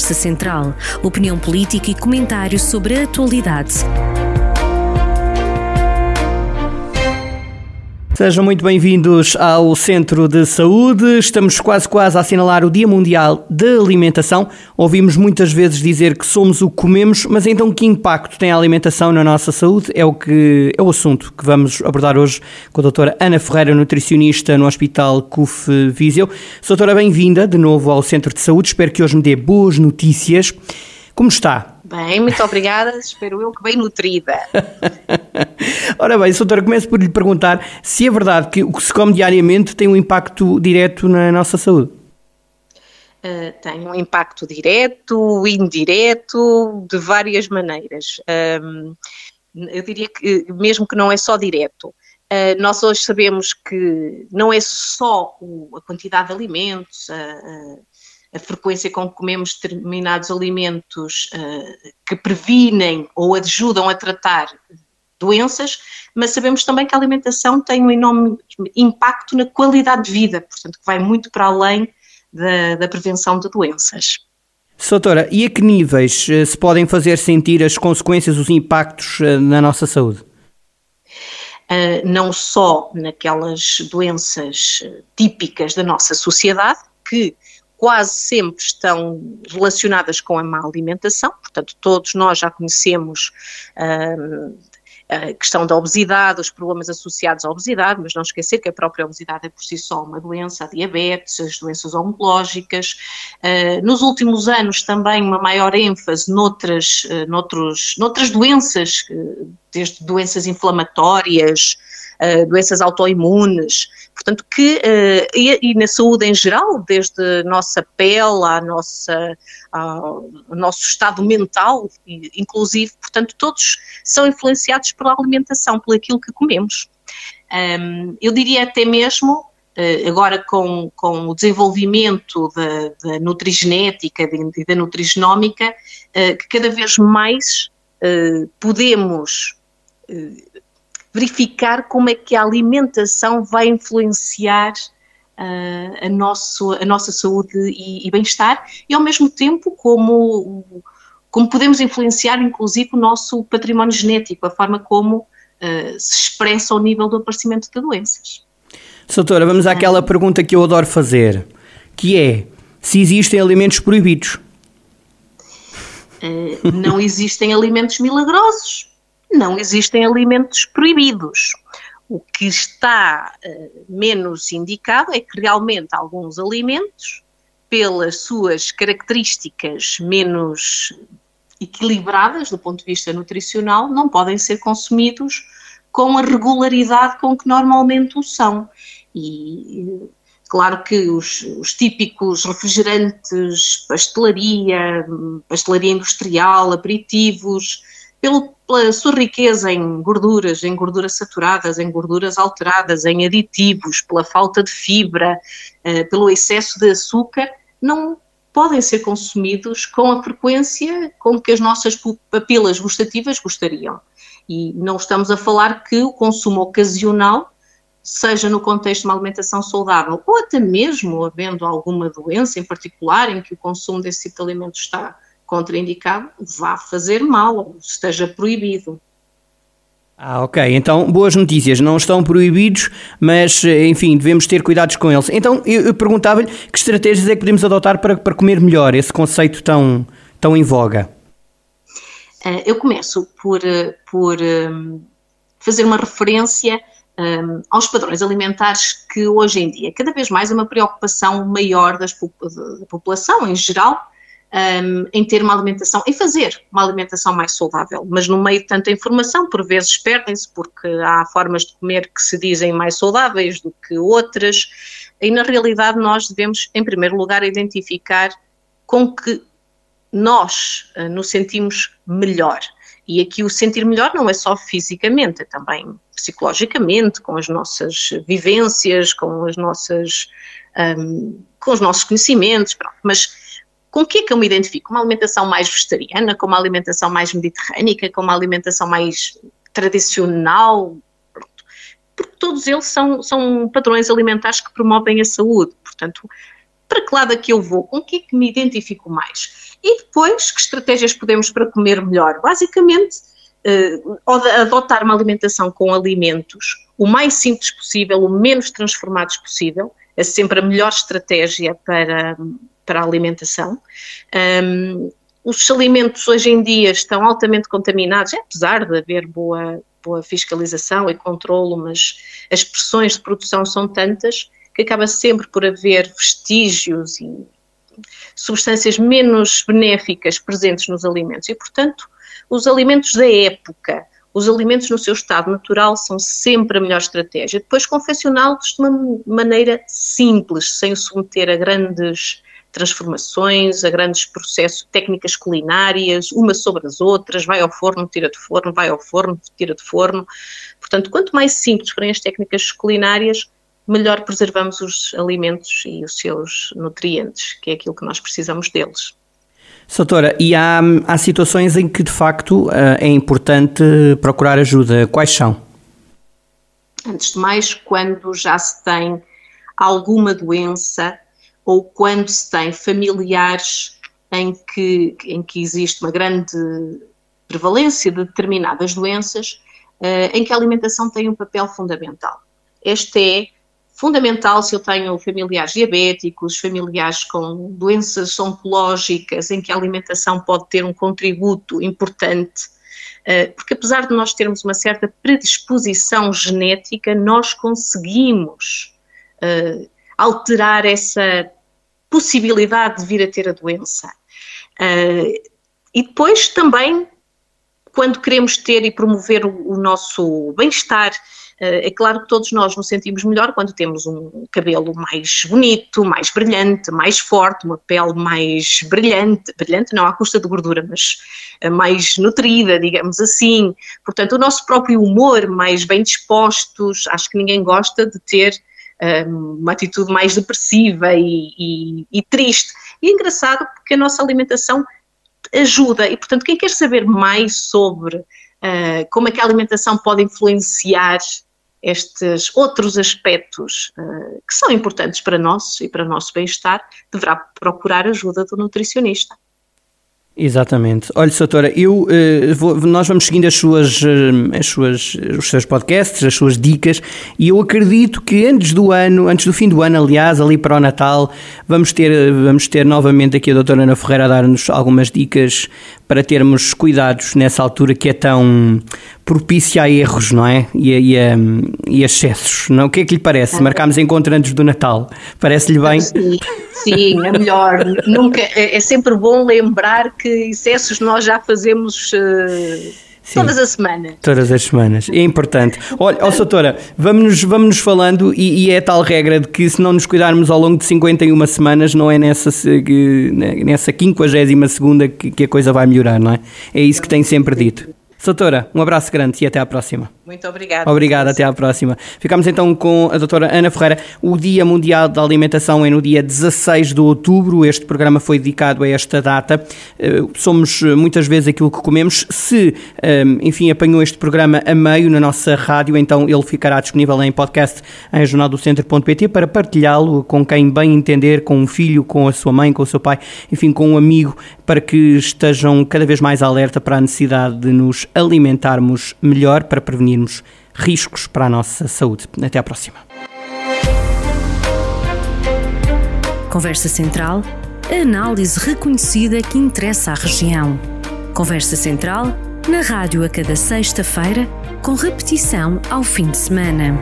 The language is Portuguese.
conversa central, opinião política e comentários sobre a atualidade. Sejam muito bem-vindos ao Centro de Saúde. Estamos quase quase a assinalar o Dia Mundial da Alimentação. Ouvimos muitas vezes dizer que somos o que comemos, mas então que impacto tem a alimentação na nossa saúde? É o que é o assunto que vamos abordar hoje com a doutora Ana Ferreira, nutricionista no Hospital CUF Viseu. Doutora, bem-vinda de novo ao Centro de Saúde. Espero que hoje me dê boas notícias. Como está? Bem, muito obrigada. Espero eu que bem nutrida. Ora bem, doutora, começo por lhe perguntar se é verdade que o que se come diariamente tem um impacto direto na nossa saúde. Uh, tem um impacto direto, indireto, de várias maneiras. Um, eu diria que, mesmo que não é só direto, uh, nós hoje sabemos que não é só a quantidade de alimentos, uh, a frequência com que comemos determinados alimentos uh, que previnem ou ajudam a tratar doenças, mas sabemos também que a alimentação tem um enorme impacto na qualidade de vida, portanto, que vai muito para além da, da prevenção de doenças. Doutora, e a que níveis uh, se podem fazer sentir as consequências, os impactos uh, na nossa saúde? Uh, não só naquelas doenças típicas da nossa sociedade, que quase sempre estão relacionadas com a má alimentação, portanto, todos nós já conhecemos hum, a questão da obesidade, os problemas associados à obesidade, mas não esquecer que a própria obesidade é por si só uma doença, a diabetes, as doenças oncológicas. Uh, nos últimos anos também uma maior ênfase noutras, uh, noutros, noutras doenças, uh, desde doenças inflamatórias, doenças autoimunes, portanto que, uh, e, e, na saúde em geral, desde a nossa pele à nossa, ao nosso estado mental, inclusive, portanto todos são influenciados pela alimentação, por aquilo que comemos. Um, eu diria até mesmo, uh, agora com, com o desenvolvimento da, da nutrigenética e da nutrigenómica, uh, que cada vez mais podemos verificar como é que a alimentação vai influenciar uh, a, nosso, a nossa saúde e, e bem-estar e ao mesmo tempo como, como podemos influenciar inclusive o nosso património genético, a forma como uh, se expressa ao nível do aparecimento de doenças. Doutora, vamos àquela pergunta que eu adoro fazer, que é se existem alimentos proibidos. Uh, não existem alimentos milagrosos, não existem alimentos proibidos. O que está uh, menos indicado é que realmente alguns alimentos, pelas suas características menos equilibradas do ponto de vista nutricional, não podem ser consumidos com a regularidade com que normalmente o são. E claro que os, os típicos refrigerantes, pastelaria, pastelaria industrial, aperitivos, pelo, pela sua riqueza em gorduras, em gorduras saturadas, em gorduras alteradas, em aditivos, pela falta de fibra, uh, pelo excesso de açúcar, não podem ser consumidos com a frequência com que as nossas papilas gustativas gostariam. E não estamos a falar que o consumo ocasional, seja no contexto de uma alimentação saudável ou até mesmo havendo alguma doença em particular em que o consumo desse tipo de alimentos está contraindicado, vá fazer mal ou esteja proibido. Ah, ok. Então, boas notícias. Não estão proibidos, mas, enfim, devemos ter cuidados com eles. Então, eu, eu perguntava-lhe que estratégias é que podemos adotar para, para comer melhor, esse conceito tão, tão em voga. Uh, eu começo por, eh, por um, fazer uma referência um, aos padrões alimentares que hoje em dia, cada vez mais, é uma preocupação maior das, da população em geral, um, em ter uma alimentação, em fazer uma alimentação mais saudável, mas no meio de tanta informação, por vezes perdem-se, porque há formas de comer que se dizem mais saudáveis do que outras, e na realidade nós devemos, em primeiro lugar, identificar com que nós uh, nos sentimos melhor. E aqui o sentir melhor não é só fisicamente, é também psicologicamente, com as nossas vivências, com as nossas, um, com os nossos conhecimentos, pronto, mas com o que é que eu me identifico? Uma alimentação mais vegetariana, com uma alimentação mais mediterrânica, com uma alimentação mais tradicional? Porque todos eles são, são padrões alimentares que promovem a saúde. Portanto, para que lado é que eu vou, com o que é que me identifico mais. E depois, que estratégias podemos para comer melhor? Basicamente, uh, adotar uma alimentação com alimentos o mais simples possível, o menos transformados possível, é sempre a melhor estratégia para, para a alimentação. Um, os alimentos hoje em dia estão altamente contaminados, apesar de haver boa, boa fiscalização e controlo, mas as pressões de produção são tantas que acaba sempre por haver vestígios e substâncias menos benéficas presentes nos alimentos. E, portanto, os alimentos da época, os alimentos no seu estado natural são sempre a melhor estratégia. Depois, confeccioná-los de uma maneira simples, sem o submeter a grandes transformações, a grandes processos, técnicas culinárias, umas sobre as outras, vai ao forno, tira de forno, vai ao forno, tira de forno. Portanto, quanto mais simples forem as técnicas culinárias, melhor preservamos os alimentos e os seus nutrientes, que é aquilo que nós precisamos deles. Soutora, e há, há situações em que de facto eh, é importante procurar ajuda. Quais são? Antes de mais, quando já se tem alguma doença ou quando se tem familiares em que, em que existe uma grande prevalência de determinadas doenças, uh, em que a alimentação tem um papel fundamental. Este é fundamental se eu tenho familiares diabéticos, familiares com doenças oncológicas, em que a alimentação pode ter um contributo importante, eh, porque apesar de nós termos uma certa predisposição genética, nós conseguimos uh, alterar essa possibilidade de vir a ter a doença. Uh, e depois também, quando queremos ter e promover o, o nosso bem-estar eh, é claro que todos nós nos sentimos melhor quando temos um cabelo mais bonito, mais brilhante, mais forte, uma pele mais brilhante, brilhante não à custa de gordura, mas eh, mais nutrida, digamos assim. Portanto, o nosso próprio humor mais bem dispostos, acho que ninguém gosta de ter uma atitude mais depressiva e, e, e triste. E é engraçado porque a nossa alimentação ajuda, e portanto, quem quer saber mais sobre uh, como é que a alimentação pode influenciar estes outros aspectos uh, que são importantes para nós e para o nosso bem-estar, deverá procurar ajuda do nutricionista. Exatamente. Olha, doutora, eu, uh, vou, nós vamos seguindo as suas, uh, as suas, os seus podcasts, as suas dicas, e eu acredito que antes do ano, antes do fim do ano, aliás, ali para o Natal, vamos ter, vamos ter novamente aqui a doutora Ana Ferreira a dar-nos algumas dicas para termos cuidados nessa altura que é tão propícia a erros, não é? E a, e a, e a excessos. Não? O que é que lhe parece? Marcámos encontro antes do Natal. Parece-lhe bem? Sim, sim, é melhor. Nunca, é, é, sempre bom lembrar que excessos nós já fazemos. Uh Sim, todas as semanas. Todas as semanas. É importante. Olha, oh, doutora, vamos-nos vamos falando e, e, é tal regra de que se não nos cuidarmos ao longo de 51 semanas, não é nessa, nessa 52 segunda que, que a coisa vai melhorar, não é? É isso que tem sempre dito. Doutora, um abraço grande e até à próxima. Muito obrigada. Obrigado, até à próxima. Ficamos então com a doutora Ana Ferreira. O Dia Mundial da Alimentação é no dia 16 de outubro. Este programa foi dedicado a esta data. Eh, somos eh, muitas vezes aquilo que comemos. Se, eh, enfim, apanhou este programa a meio na nossa rádio, então ele ficará disponível em podcast em jornaldocentro.pt para partilhá-lo com quem bem entender, com um filho, com a sua mãe, com o seu pai, enfim, com um amigo, para que estejam cada vez mais alerta para a necessidade de nos alimentarmos melhor para prevenirmos riscos para a nossa saúde. Até à próxima. Conversa Central, análise reconhecida que interessa à região. Conversa Central, na rádio a cada sexta-feira, com repetição ao fim de semana.